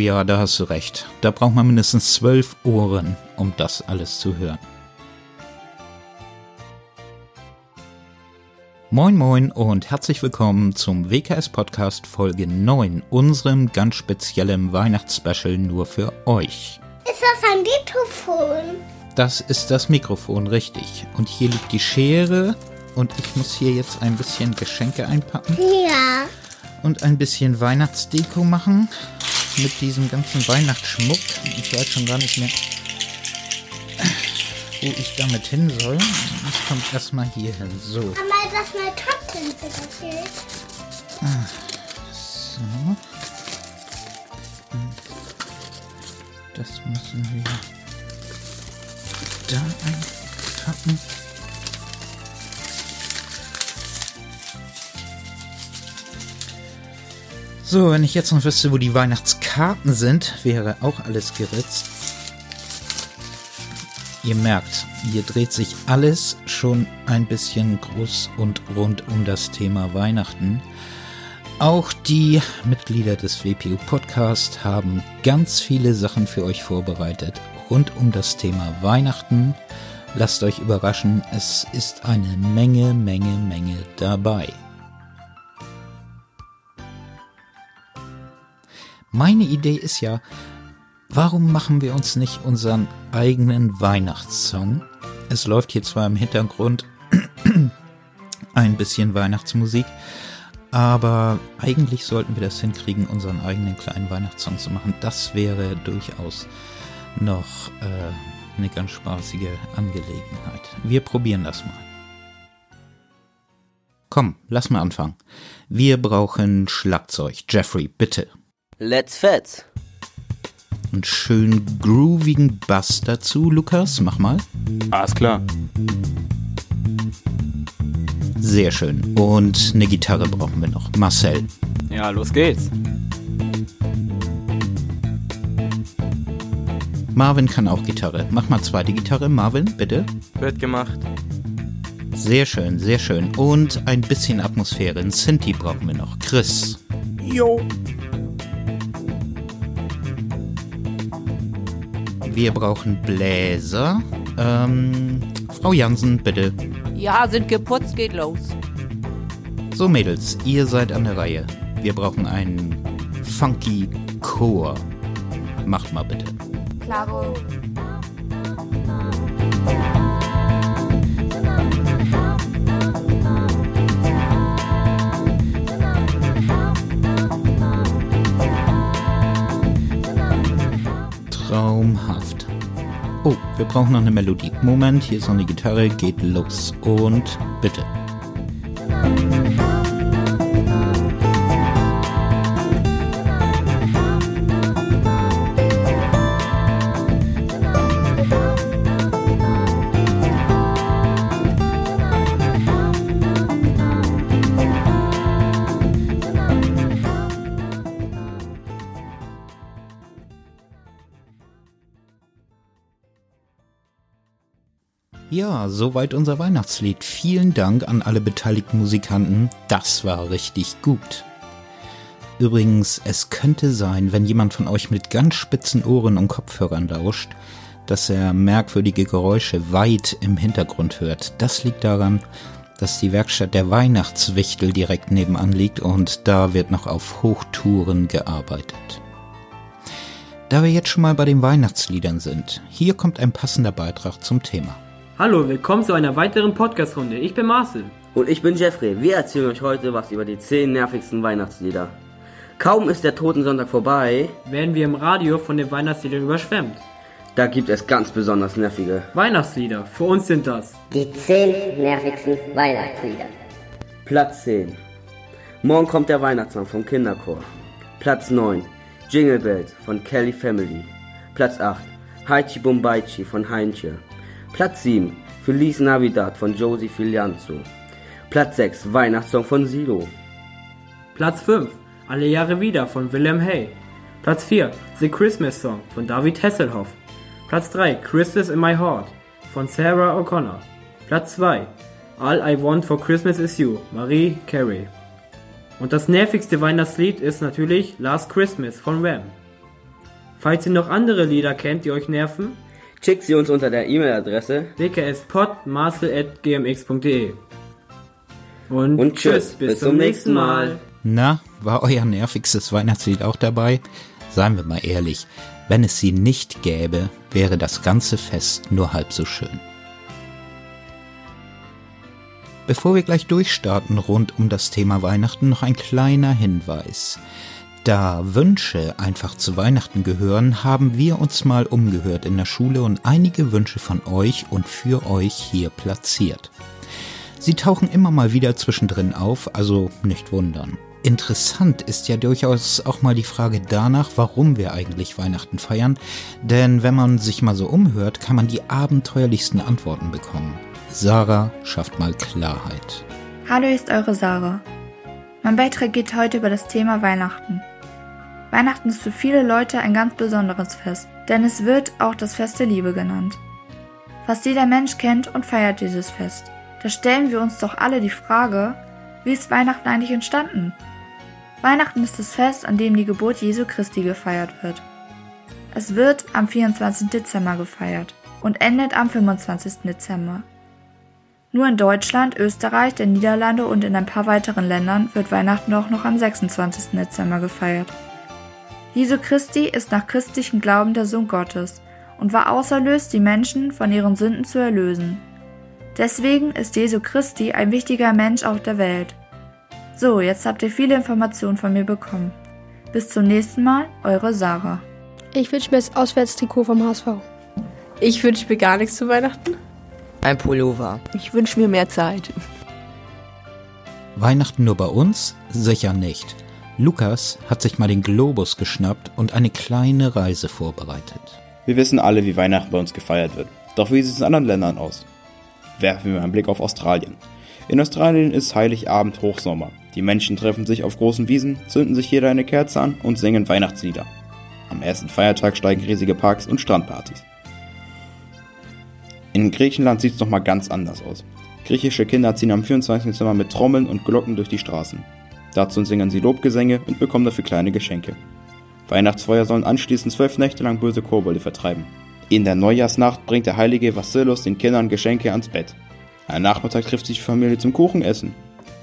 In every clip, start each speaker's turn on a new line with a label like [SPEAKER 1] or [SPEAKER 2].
[SPEAKER 1] Oh ja, da hast du recht. Da braucht man mindestens zwölf Ohren, um das alles zu hören. Moin moin und herzlich willkommen zum WKS Podcast Folge 9, unserem ganz speziellen Weihnachtsspecial nur für euch.
[SPEAKER 2] Ist das ein Mikrofon?
[SPEAKER 1] Das ist das Mikrofon, richtig. Und hier liegt die Schere und ich muss hier jetzt ein bisschen Geschenke einpacken
[SPEAKER 2] Ja.
[SPEAKER 1] und ein bisschen Weihnachtsdeko machen mit diesem ganzen Weihnachtsschmuck. Ich weiß schon gar nicht mehr, wo ich damit hin soll. Das kommt erstmal hier hin. So.
[SPEAKER 2] Aber das mal trotzdem bitte.
[SPEAKER 1] So. Das müssen wir da einpacken. So, wenn ich jetzt noch wüsste, wo die Weihnachtskarten sind, wäre auch alles geritzt. Ihr merkt, hier dreht sich alles schon ein bisschen groß und rund um das Thema Weihnachten. Auch die Mitglieder des WPU Podcast haben ganz viele Sachen für euch vorbereitet rund um das Thema Weihnachten. Lasst euch überraschen, es ist eine Menge, Menge, Menge dabei. Meine Idee ist ja, warum machen wir uns nicht unseren eigenen Weihnachtssong? Es läuft hier zwar im Hintergrund ein bisschen Weihnachtsmusik, aber eigentlich sollten wir das hinkriegen, unseren eigenen kleinen Weihnachtssong zu machen. Das wäre durchaus noch äh, eine ganz spaßige Angelegenheit. Wir probieren das mal. Komm, lass mal anfangen. Wir brauchen Schlagzeug. Jeffrey, bitte.
[SPEAKER 3] Let's Fetz.
[SPEAKER 1] Einen schönen groovigen Bass dazu, Lukas. Mach mal.
[SPEAKER 4] Alles klar.
[SPEAKER 1] Sehr schön. Und eine Gitarre brauchen wir noch. Marcel.
[SPEAKER 4] Ja, los geht's.
[SPEAKER 1] Marvin kann auch Gitarre. Mach mal zweite Gitarre. Marvin, bitte.
[SPEAKER 4] Wird gemacht.
[SPEAKER 1] Sehr schön, sehr schön. Und ein bisschen Atmosphäre. Ein Sinti brauchen wir noch. Chris.
[SPEAKER 4] Jo.
[SPEAKER 1] Wir brauchen Bläser. Ähm, Frau Jansen, bitte.
[SPEAKER 5] Ja, sind geputzt, geht los.
[SPEAKER 1] So, Mädels, ihr seid an der Reihe. Wir brauchen einen funky Chor. Macht mal bitte.
[SPEAKER 5] Klaro.
[SPEAKER 1] Traumhaft. Oh, wir brauchen noch eine Melodie. Moment, hier ist noch eine Gitarre, geht los. Und bitte. Ja, soweit unser Weihnachtslied. Vielen Dank an alle beteiligten Musikanten. Das war richtig gut. Übrigens, es könnte sein, wenn jemand von euch mit ganz spitzen Ohren und Kopfhörern lauscht, dass er merkwürdige Geräusche weit im Hintergrund hört. Das liegt daran, dass die Werkstatt der Weihnachtswichtel direkt nebenan liegt und da wird noch auf Hochtouren gearbeitet. Da wir jetzt schon mal bei den Weihnachtsliedern sind, hier kommt ein passender Beitrag zum Thema.
[SPEAKER 6] Hallo, willkommen zu einer weiteren Podcast-Runde. Ich bin Marcel.
[SPEAKER 3] Und ich bin Jeffrey. Wir erzählen euch heute was über die 10 nervigsten Weihnachtslieder. Kaum ist der Totensonntag vorbei,
[SPEAKER 6] Werden wir im Radio von den Weihnachtsliedern überschwemmt.
[SPEAKER 3] da gibt es ganz besonders nervige.
[SPEAKER 6] Weihnachtslieder, für uns sind das.
[SPEAKER 7] Die zehn nervigsten Weihnachtslieder.
[SPEAKER 3] Platz 10. Morgen kommt der Weihnachtssong vom Kinderchor. Platz 9. Jingle Bells von Kelly Family. Platz 8. Haichi Bombaichi von Heinche. Platz 7. Feliz Navidad von Josie Filianzo. Platz 6. Weihnachtssong von Silo.
[SPEAKER 6] Platz 5, Alle Jahre wieder von Willem Hay. Platz 4, The Christmas Song von David Hasselhoff. Platz 3, Christmas in My Heart von Sarah O'Connor. Platz 2, All I Want for Christmas is You, Marie Carey. Und das nervigste Weihnachtslied ist natürlich Last Christmas von Wham. Falls ihr noch andere Lieder kennt, die euch nerven,
[SPEAKER 3] Schickt sie uns unter der E-Mail-Adresse
[SPEAKER 6] wkspod.marcel.gmx.de. Und,
[SPEAKER 3] Und tschüss, bis zum nächsten Mal.
[SPEAKER 1] Na, war euer nervigstes Weihnachtslied auch dabei? Seien wir mal ehrlich, wenn es sie nicht gäbe, wäre das ganze Fest nur halb so schön. Bevor wir gleich durchstarten rund um das Thema Weihnachten, noch ein kleiner Hinweis. Da Wünsche einfach zu Weihnachten gehören, haben wir uns mal umgehört in der Schule und einige Wünsche von euch und für euch hier platziert. Sie tauchen immer mal wieder zwischendrin auf, also nicht wundern. Interessant ist ja durchaus auch mal die Frage danach, warum wir eigentlich Weihnachten feiern, denn wenn man sich mal so umhört, kann man die abenteuerlichsten Antworten bekommen. Sarah schafft mal Klarheit.
[SPEAKER 8] Hallo, ist eure Sarah. Mein Beitrag geht heute über das Thema Weihnachten. Weihnachten ist für viele Leute ein ganz besonderes Fest, denn es wird auch das Fest der Liebe genannt. Fast jeder Mensch kennt und feiert dieses Fest. Da stellen wir uns doch alle die Frage, wie ist Weihnachten eigentlich entstanden? Weihnachten ist das Fest, an dem die Geburt Jesu Christi gefeiert wird. Es wird am 24. Dezember gefeiert und endet am 25. Dezember. Nur in Deutschland, Österreich, den Niederlande und in ein paar weiteren Ländern wird Weihnachten auch noch am 26. Dezember gefeiert. Jesu Christi ist nach christlichem Glauben der Sohn Gottes und war auserlöst, die Menschen von ihren Sünden zu erlösen. Deswegen ist Jesu Christi ein wichtiger Mensch auf der Welt. So, jetzt habt ihr viele Informationen von mir bekommen. Bis zum nächsten Mal, eure Sarah.
[SPEAKER 9] Ich wünsche mir das Auswärtstrikot vom HSV.
[SPEAKER 5] Ich wünsche mir gar nichts zu Weihnachten.
[SPEAKER 3] ein Pullover.
[SPEAKER 5] Ich wünsche mir mehr Zeit.
[SPEAKER 1] Weihnachten nur bei uns? Sicher nicht. Lukas hat sich mal den Globus geschnappt und eine kleine Reise vorbereitet.
[SPEAKER 4] Wir wissen alle, wie Weihnachten bei uns gefeiert wird. Doch wie sieht es in anderen Ländern aus? Werfen wir einen Blick auf Australien. In Australien ist Heiligabend Hochsommer. Die Menschen treffen sich auf großen Wiesen, zünden sich jeder eine Kerze an und singen Weihnachtslieder. Am ersten Feiertag steigen riesige Parks und Strandpartys. In Griechenland sieht es nochmal ganz anders aus. Griechische Kinder ziehen am 24. Dezember mit Trommeln und Glocken durch die Straßen. Dazu singen sie Lobgesänge und bekommen dafür kleine Geschenke. Weihnachtsfeuer sollen anschließend zwölf Nächte lang böse Kobolde vertreiben. In der Neujahrsnacht bringt der heilige Vassilus den Kindern Geschenke ans Bett. Am Nachmittag trifft sich die Familie zum Kuchenessen.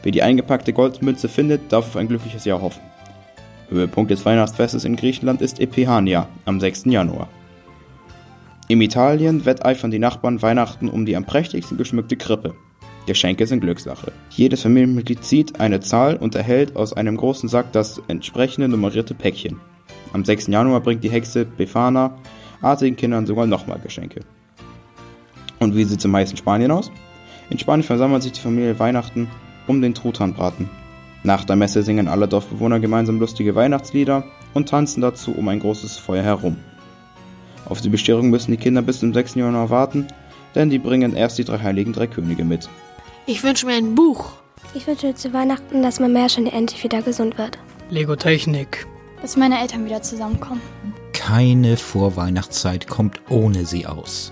[SPEAKER 4] Wer die eingepackte Goldmünze findet, darf auf ein glückliches Jahr hoffen. Höhepunkt des Weihnachtsfestes in Griechenland ist Epiphania am 6. Januar. Im Italien wetteifern die Nachbarn Weihnachten um die am prächtigsten geschmückte Krippe. Geschenke sind Glückssache. Jedes Familienmitglied zieht eine Zahl und erhält aus einem großen Sack das entsprechende nummerierte Päckchen. Am 6. Januar bringt die Hexe Befana artigen Kindern sogar nochmal Geschenke. Und wie sieht es im meisten Spanien aus? In Spanien versammelt sich die Familie Weihnachten um den Truthahnbraten. Nach der Messe singen alle Dorfbewohner gemeinsam lustige Weihnachtslieder und tanzen dazu um ein großes Feuer herum. Auf die Bescherung müssen die Kinder bis zum 6. Januar warten, denn die bringen erst die drei heiligen drei Könige mit.
[SPEAKER 9] Ich wünsche mir ein Buch.
[SPEAKER 10] Ich wünsche mir zu Weihnachten, dass mein Märchen endlich wieder gesund wird.
[SPEAKER 6] Lego Technik.
[SPEAKER 10] Dass meine Eltern wieder zusammenkommen.
[SPEAKER 1] Keine Vorweihnachtszeit kommt ohne sie aus.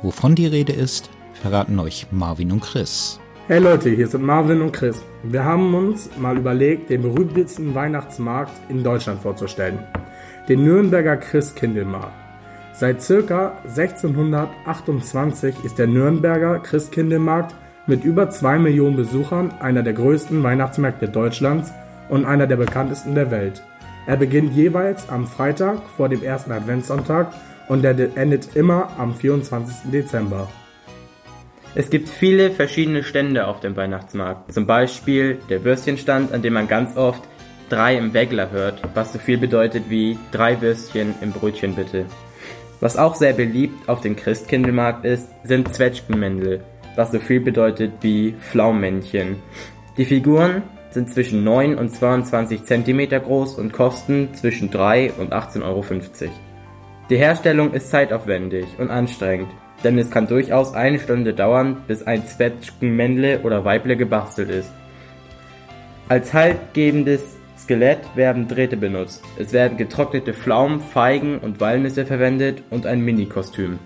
[SPEAKER 1] Wovon die Rede ist, verraten euch Marvin und Chris.
[SPEAKER 11] Hey Leute, hier sind Marvin und Chris. Wir haben uns mal überlegt, den berühmtesten Weihnachtsmarkt in Deutschland vorzustellen. Den Nürnberger Christkindlmarkt. Seit circa 1628 ist der Nürnberger Christkindlmarkt mit über 2 Millionen Besuchern einer der größten Weihnachtsmärkte Deutschlands und einer der bekanntesten der Welt. Er beginnt jeweils am Freitag vor dem ersten Adventssonntag und er endet immer am 24. Dezember.
[SPEAKER 12] Es gibt viele verschiedene Stände auf dem Weihnachtsmarkt. Zum Beispiel der Würstchenstand, an dem man ganz oft drei im Wägler hört, was so viel bedeutet wie drei Würstchen im Brötchen bitte. Was auch sehr beliebt auf dem Christkindlmarkt ist, sind Zwetschgenmännle, was so viel bedeutet wie Pflaummännchen. Die Figuren sind zwischen 9 und 22 cm groß und kosten zwischen 3 und 18,50 Euro. Die Herstellung ist zeitaufwendig und anstrengend, denn es kann durchaus eine Stunde dauern, bis ein Zwetschgenmännle oder Weible gebastelt ist. Als haltgebendes Skelett werden Drähte benutzt. Es werden getrocknete Pflaumen, Feigen und Walnüsse verwendet und ein Mini-Kostüm.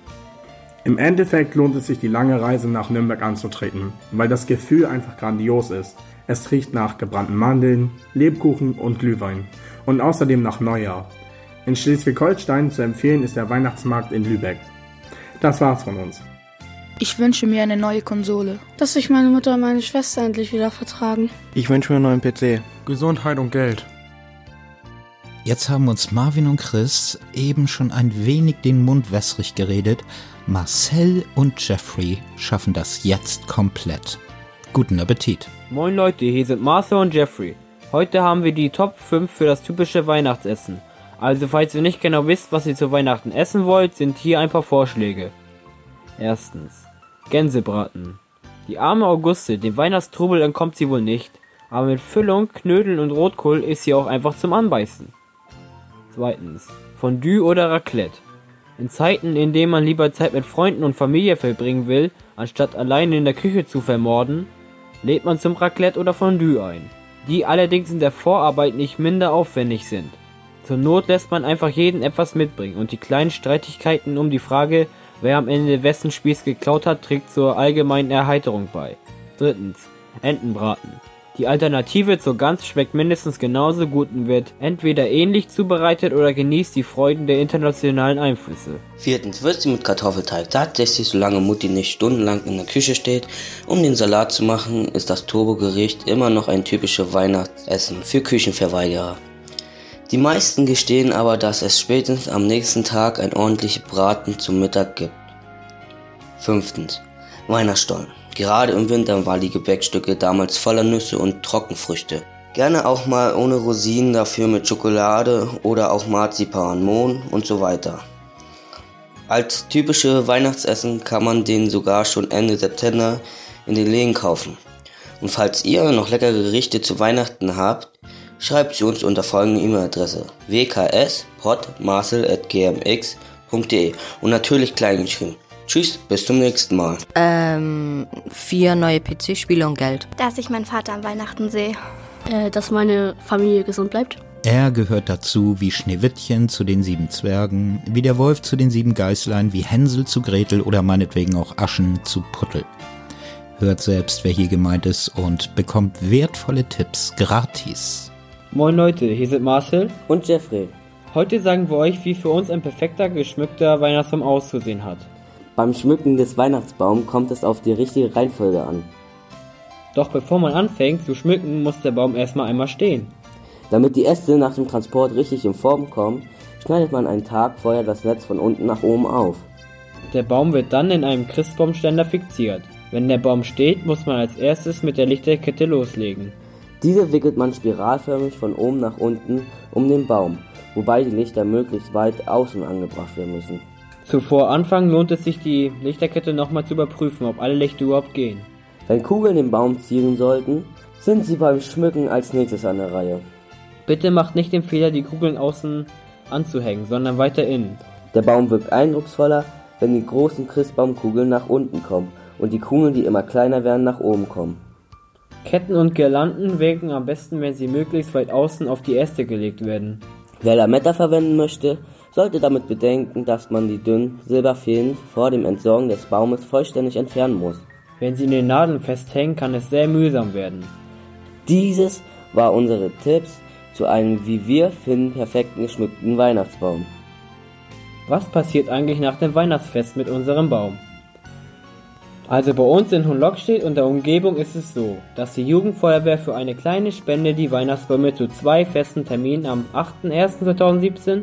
[SPEAKER 11] Im Endeffekt lohnt es sich, die lange Reise nach Nürnberg anzutreten, weil das Gefühl einfach grandios ist. Es riecht nach gebrannten Mandeln, Lebkuchen und Glühwein und außerdem nach Neujahr. In Schleswig-Holstein zu empfehlen ist der Weihnachtsmarkt in Lübeck. Das war's von uns.
[SPEAKER 13] Ich wünsche mir eine neue Konsole.
[SPEAKER 9] Dass sich meine Mutter und meine Schwester endlich wieder vertragen.
[SPEAKER 14] Ich wünsche mir einen neuen PC.
[SPEAKER 15] Gesundheit und Geld.
[SPEAKER 1] Jetzt haben uns Marvin und Chris eben schon ein wenig den Mund wässrig geredet. Marcel und Jeffrey schaffen das jetzt komplett. Guten Appetit.
[SPEAKER 6] Moin Leute, hier sind Marcel und Jeffrey. Heute haben wir die Top 5 für das typische Weihnachtsessen. Also falls ihr nicht genau wisst, was ihr zu Weihnachten essen wollt, sind hier ein paar Vorschläge. Erstens. Gänsebraten. Die arme Auguste, dem Weihnachtstrubel entkommt sie wohl nicht, aber mit Füllung, Knödeln und Rotkohl ist sie auch einfach zum Anbeißen. Zweitens. Fondue oder Raclette. In Zeiten, in denen man lieber Zeit mit Freunden und Familie verbringen will, anstatt alleine in der Küche zu vermorden, lädt man zum Raclette oder Fondue ein, die allerdings in der Vorarbeit nicht minder aufwendig sind. Zur Not lässt man einfach jeden etwas mitbringen und die kleinen Streitigkeiten um die Frage, wer am Ende wessen Spieß geklaut hat, trägt zur allgemeinen Erheiterung bei. Drittens. Entenbraten. Die Alternative zur Gans schmeckt mindestens genauso gut und wird entweder ähnlich zubereitet oder genießt die Freuden der internationalen Einflüsse.
[SPEAKER 3] Viertens, Würstchen mit Kartoffelteig. Tatsächlich, solange Mutti nicht stundenlang in der Küche steht, um den Salat zu machen, ist das Turbogericht immer noch ein typisches Weihnachtsessen für Küchenverweigerer. Die meisten gestehen aber, dass es spätestens am nächsten Tag ein ordentliches Braten zum Mittag gibt. Fünftens, Weihnachtsstollen. Gerade im Winter waren die Gebäckstücke damals voller Nüsse und Trockenfrüchte. Gerne auch mal ohne Rosinen, dafür mit Schokolade oder auch Marzipan, Mohn und so weiter. Als typische Weihnachtsessen kann man den sogar schon Ende September in den Läden kaufen. Und falls ihr noch leckere Gerichte zu Weihnachten habt, schreibt sie uns unter folgende E-Mail-Adresse wkspodmarcel.gmx.de und natürlich klein geschrieben. Tschüss, bis zum nächsten Mal.
[SPEAKER 16] Ähm, vier neue PC-Spiele und Geld.
[SPEAKER 10] Dass ich meinen Vater an Weihnachten sehe.
[SPEAKER 9] Äh, dass meine Familie gesund bleibt.
[SPEAKER 1] Er gehört dazu wie Schneewittchen zu den sieben Zwergen, wie der Wolf zu den sieben Geißlein, wie Hänsel zu Gretel oder meinetwegen auch Aschen zu Puttel. Hört selbst, wer hier gemeint ist und bekommt wertvolle Tipps gratis.
[SPEAKER 6] Moin Leute, hier sind Marcel
[SPEAKER 3] und Jeffrey.
[SPEAKER 6] Heute sagen wir euch, wie für uns ein perfekter geschmückter Weihnachtsbaum auszusehen hat.
[SPEAKER 3] Beim Schmücken des Weihnachtsbaums kommt es auf die richtige Reihenfolge an.
[SPEAKER 6] Doch bevor man anfängt zu schmücken, muss der Baum erstmal einmal stehen.
[SPEAKER 3] Damit die Äste nach dem Transport richtig in Form kommen, schneidet man einen Tag vorher das Netz von unten nach oben auf.
[SPEAKER 6] Der Baum wird dann in einem Christbaumständer fixiert. Wenn der Baum steht, muss man als erstes mit der Lichterkette loslegen.
[SPEAKER 3] Diese wickelt man spiralförmig von oben nach unten um den Baum, wobei die Lichter möglichst weit außen angebracht werden müssen.
[SPEAKER 6] Zuvor Anfang lohnt es sich, die Lichterkette nochmal zu überprüfen, ob alle Lichter überhaupt gehen.
[SPEAKER 3] Wenn Kugeln den Baum zielen sollten, sind sie beim Schmücken als nächstes an der Reihe.
[SPEAKER 6] Bitte macht nicht den Fehler, die Kugeln außen anzuhängen, sondern weiter innen.
[SPEAKER 3] Der Baum wirkt eindrucksvoller, wenn die großen Christbaumkugeln nach unten kommen und die Kugeln, die immer kleiner werden, nach oben kommen.
[SPEAKER 6] Ketten und Girlanden wirken am besten, wenn sie möglichst weit außen auf die Äste gelegt werden.
[SPEAKER 3] Wer Lametta verwenden möchte, sollte damit bedenken, dass man die dünnen Silberfäden vor dem Entsorgen des Baumes vollständig entfernen muss.
[SPEAKER 6] Wenn sie in den Nadeln festhängen, kann es sehr mühsam werden.
[SPEAKER 3] Dieses war unsere Tipps zu einem, wie wir finden, perfekten geschmückten Weihnachtsbaum.
[SPEAKER 6] Was passiert eigentlich nach dem Weihnachtsfest mit unserem Baum? Also bei uns in Hohenlockstedt und der Umgebung ist es so, dass die Jugendfeuerwehr für eine kleine Spende die Weihnachtsbäume zu zwei festen Terminen am 8.1.2017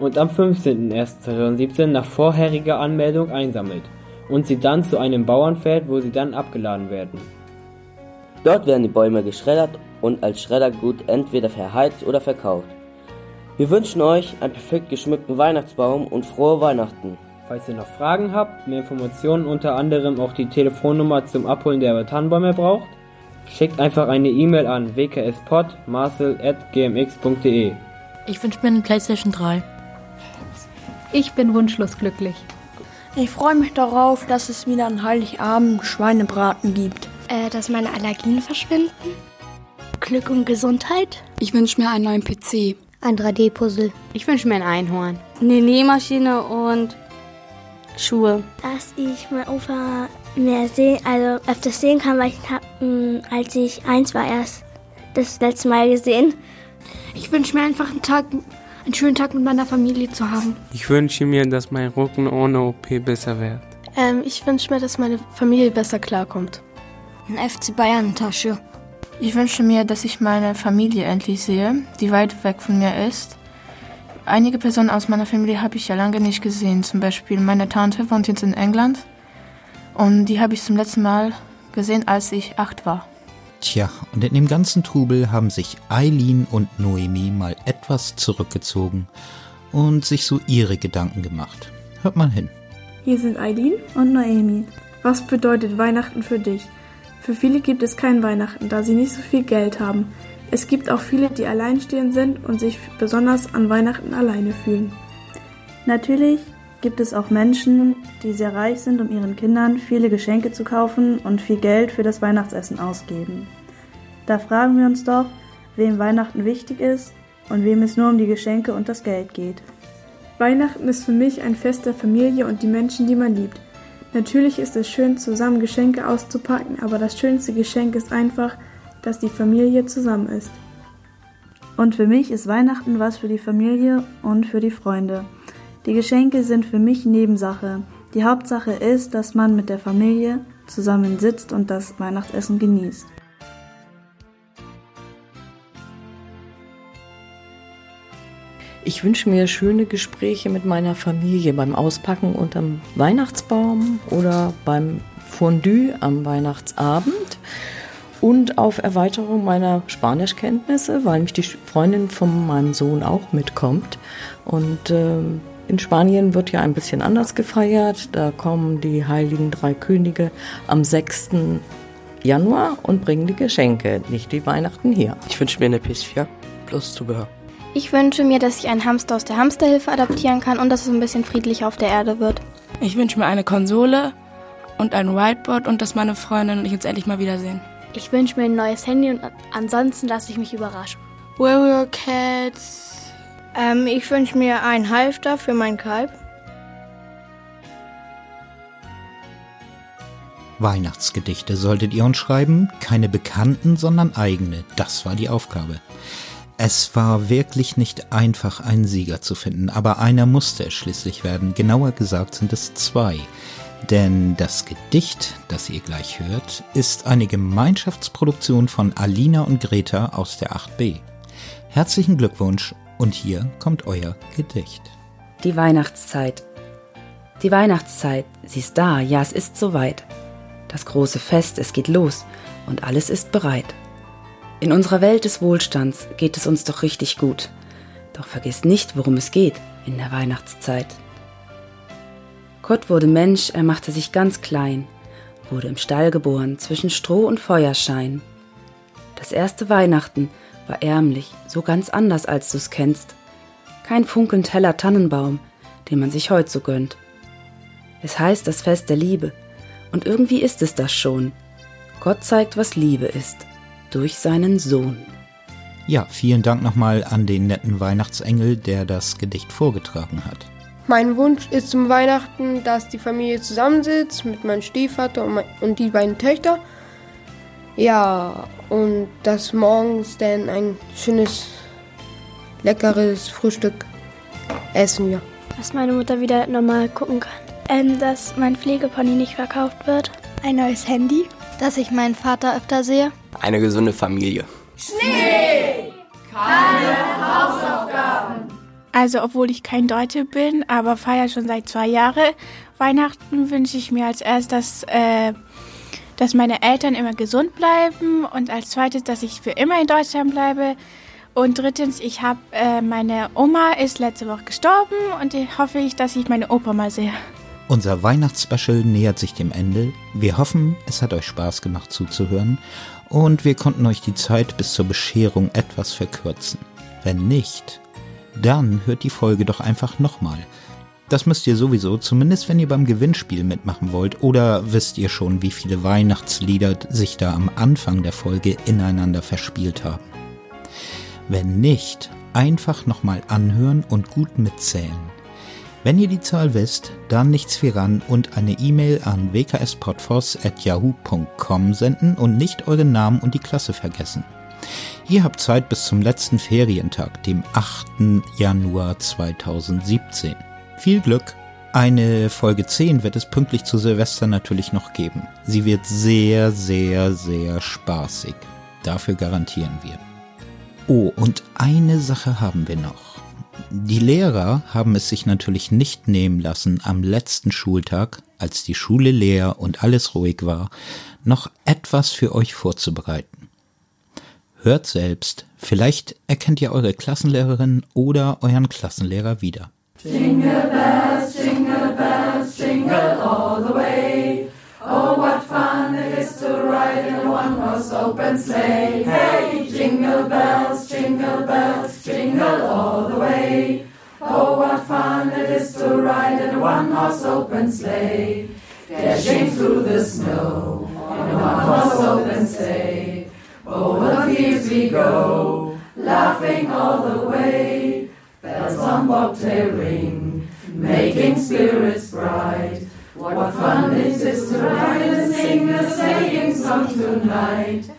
[SPEAKER 6] und am 15.01.2017 nach vorheriger Anmeldung einsammelt und sie dann zu einem Bauern fährt, wo sie dann abgeladen werden.
[SPEAKER 3] Dort werden die Bäume geschreddert und als Schreddergut entweder verheizt oder verkauft. Wir wünschen euch einen perfekt geschmückten Weihnachtsbaum und frohe Weihnachten.
[SPEAKER 6] Falls ihr noch Fragen habt, mehr Informationen, unter anderem auch die Telefonnummer zum Abholen der Tannenbäume braucht, schickt einfach eine E-Mail an wkspod.marcel.gmx.de.
[SPEAKER 13] Ich wünsche mir eine Playstation 3.
[SPEAKER 17] Ich bin wunschlos glücklich.
[SPEAKER 13] Ich freue mich darauf, dass es wieder an Heiligabend Schweinebraten gibt.
[SPEAKER 10] Äh, dass meine Allergien verschwinden. Glück und Gesundheit.
[SPEAKER 17] Ich wünsche mir einen neuen PC.
[SPEAKER 9] Ein 3D-Puzzle.
[SPEAKER 17] Ich wünsche mir ein Einhorn.
[SPEAKER 9] Eine Nähmaschine und Schuhe.
[SPEAKER 2] Dass ich mein Opa mehr sehen, also öfters sehen kann, weil ich hab, mh, als ich eins war erst das letzte Mal gesehen.
[SPEAKER 9] Ich wünsche mir einfach einen Tag
[SPEAKER 10] einen schönen Tag mit meiner Familie zu haben.
[SPEAKER 14] Ich wünsche mir, dass mein Rücken ohne OP besser wird.
[SPEAKER 9] Ähm, ich wünsche mir, dass meine Familie besser klarkommt.
[SPEAKER 10] Ein FC Bayern Tasche.
[SPEAKER 8] Ich wünsche mir, dass ich meine Familie endlich sehe, die weit weg von mir ist. Einige Personen aus meiner Familie habe ich ja lange nicht gesehen. Zum Beispiel meine Tante wohnt jetzt in England und die habe ich zum letzten Mal gesehen, als ich acht war.
[SPEAKER 1] Tja, und in dem ganzen Trubel haben sich Eileen und Noemi mal etwas zurückgezogen und sich so ihre Gedanken gemacht. Hört mal hin.
[SPEAKER 15] Hier sind Eileen und Noemi. Was bedeutet Weihnachten für dich? Für viele gibt es kein Weihnachten, da sie nicht so viel Geld haben. Es gibt auch viele, die alleinstehend sind und sich besonders an Weihnachten alleine fühlen.
[SPEAKER 18] Natürlich gibt es auch Menschen, die sehr reich sind, um ihren Kindern viele Geschenke zu kaufen und viel Geld für das Weihnachtsessen ausgeben. Da fragen wir uns doch, wem Weihnachten wichtig ist und wem es nur um die Geschenke und das Geld geht.
[SPEAKER 15] Weihnachten ist für mich ein Fest der Familie und die Menschen, die man liebt. Natürlich ist es schön, zusammen Geschenke auszupacken, aber das schönste Geschenk ist einfach, dass die Familie zusammen ist.
[SPEAKER 18] Und für mich ist Weihnachten was für die Familie und für die Freunde. Die Geschenke sind für mich Nebensache. Die Hauptsache ist, dass man mit der Familie zusammen sitzt und das Weihnachtsessen genießt.
[SPEAKER 19] Ich wünsche mir schöne Gespräche mit meiner Familie beim Auspacken unterm Weihnachtsbaum oder beim Fondue am Weihnachtsabend und auf Erweiterung meiner Spanischkenntnisse, weil mich die Freundin von meinem Sohn auch mitkommt. Und äh, in Spanien wird ja ein bisschen anders gefeiert. Da kommen die heiligen drei Könige am 6. Januar und bringen die Geschenke, nicht die Weihnachten hier.
[SPEAKER 20] Ich wünsche mir eine PS4 plus Zubehör.
[SPEAKER 9] Ich wünsche mir, dass ich einen Hamster aus der Hamsterhilfe adaptieren kann und dass es ein bisschen friedlicher auf der Erde wird.
[SPEAKER 21] Ich wünsche mir eine Konsole und ein Whiteboard und dass meine Freundin und ich uns endlich mal wiedersehen.
[SPEAKER 10] Ich wünsche mir ein neues Handy und ansonsten lasse ich mich überraschen.
[SPEAKER 22] Warrior Cats.
[SPEAKER 23] Ähm, ich wünsche mir einen Halfter für meinen Kalb.
[SPEAKER 1] Weihnachtsgedichte solltet ihr uns schreiben, keine bekannten, sondern eigene. Das war die Aufgabe. Es war wirklich nicht einfach, einen Sieger zu finden, aber einer musste es schließlich werden. Genauer gesagt sind es zwei. Denn das Gedicht, das ihr gleich hört, ist eine Gemeinschaftsproduktion von Alina und Greta aus der 8b. Herzlichen Glückwunsch und hier kommt euer Gedicht.
[SPEAKER 24] Die Weihnachtszeit. Die Weihnachtszeit, sie ist da, ja, es ist soweit. Das große Fest, es geht los und alles ist bereit. In unserer Welt des Wohlstands geht es uns doch richtig gut. Doch vergiss nicht, worum es geht in der Weihnachtszeit. Gott wurde Mensch, er machte sich ganz klein, wurde im Stall geboren, zwischen Stroh und Feuerschein. Das erste Weihnachten war ärmlich, so ganz anders, als du's kennst. Kein funkelnd heller Tannenbaum, den man sich heut so gönnt. Es heißt das Fest der Liebe, und irgendwie ist es das schon. Gott zeigt, was Liebe ist durch seinen Sohn.
[SPEAKER 1] Ja, vielen Dank nochmal an den netten Weihnachtsengel, der das Gedicht vorgetragen hat.
[SPEAKER 22] Mein Wunsch ist zum Weihnachten, dass die Familie zusammensitzt mit meinem Stiefvater und, mein, und die beiden Töchter. Ja, und dass morgens dann ein schönes, leckeres Frühstück essen, ja.
[SPEAKER 2] Dass meine Mutter wieder normal gucken kann. Ähm, dass mein Pflegepony nicht verkauft wird.
[SPEAKER 10] Ein neues Handy.
[SPEAKER 9] Dass ich meinen Vater öfter sehe.
[SPEAKER 20] Eine gesunde Familie.
[SPEAKER 25] Schnee! Keine Hausaufgaben!
[SPEAKER 26] Also, obwohl ich kein Deutsche bin, aber feiere schon seit zwei Jahren Weihnachten, wünsche ich mir als erstes, äh, dass meine Eltern immer gesund bleiben und als zweites, dass ich für immer in Deutschland bleibe. Und drittens, ich habe äh, meine Oma ist letzte Woche gestorben und ich hoffe ich, dass ich meine Opa mal sehe.
[SPEAKER 1] Unser Weihnachtsspecial nähert sich dem Ende. Wir hoffen, es hat euch Spaß gemacht zuzuhören und wir konnten euch die Zeit bis zur Bescherung etwas verkürzen. Wenn nicht, dann hört die Folge doch einfach nochmal. Das müsst ihr sowieso, zumindest wenn ihr beim Gewinnspiel mitmachen wollt oder wisst ihr schon, wie viele Weihnachtslieder sich da am Anfang der Folge ineinander verspielt haben. Wenn nicht, einfach nochmal anhören und gut mitzählen. Wenn ihr die Zahl wisst, dann nichts wie ran und eine E-Mail an wkspodfos.yahoo.com senden und nicht euren Namen und die Klasse vergessen. Ihr habt Zeit bis zum letzten Ferientag, dem 8. Januar 2017. Viel Glück! Eine Folge 10 wird es pünktlich zu Silvester natürlich noch geben. Sie wird sehr, sehr, sehr spaßig. Dafür garantieren wir. Oh, und eine Sache haben wir noch. Die Lehrer haben es sich natürlich nicht nehmen lassen, am letzten Schultag, als die Schule leer und alles ruhig war, noch etwas für euch vorzubereiten. Hört selbst, vielleicht erkennt ihr eure Klassenlehrerin oder euren Klassenlehrer wieder.
[SPEAKER 27] Jingle bells, jingle bells, jingle all the way. Oh, what fun it is to ride in a one-horse open sleigh. Hey, jingle bells, jingle bells, jingle all the way. Oh, what fun it is to ride in a one-horse open sleigh. Dashing through the snow in a one-horse open sleigh. Over the fields we go, laughing all the way. Bells on bobtail ring, making spirits bright. What fun it is to ride and sing a sleighing song tonight.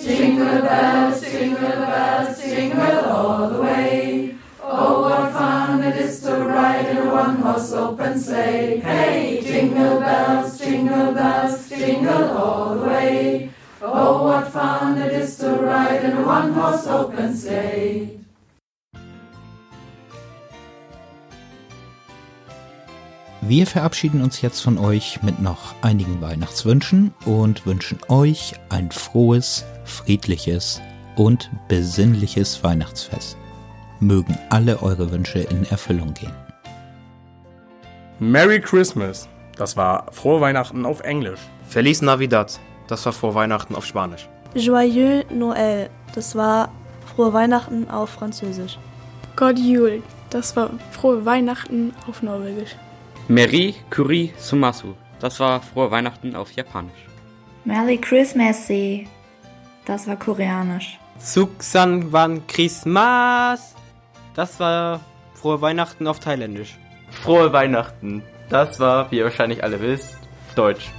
[SPEAKER 27] Jingle bells, jingle bells, jingle
[SPEAKER 1] Wir verabschieden uns jetzt von euch mit noch einigen Weihnachtswünschen und wünschen euch ein frohes, friedliches und besinnliches Weihnachtsfest. Mögen alle eure Wünsche in Erfüllung gehen.
[SPEAKER 28] Merry Christmas. Das war Frohe Weihnachten auf Englisch.
[SPEAKER 29] Feliz Navidad. Das war Frohe Weihnachten auf Spanisch.
[SPEAKER 18] Joyeux Noël. Das war Frohe Weihnachten auf Französisch.
[SPEAKER 15] God Jul. Das war Frohe Weihnachten auf Norwegisch.
[SPEAKER 30] Meri Kuri Sumasu. Das war Frohe Weihnachten auf Japanisch.
[SPEAKER 8] Merry Christmas. Das war Koreanisch.
[SPEAKER 29] Suksan Wan Christmas. Das war Frohe Weihnachten auf Thailändisch.
[SPEAKER 20] Frohe Weihnachten. Das war, wie ihr wahrscheinlich alle wisst, Deutsch.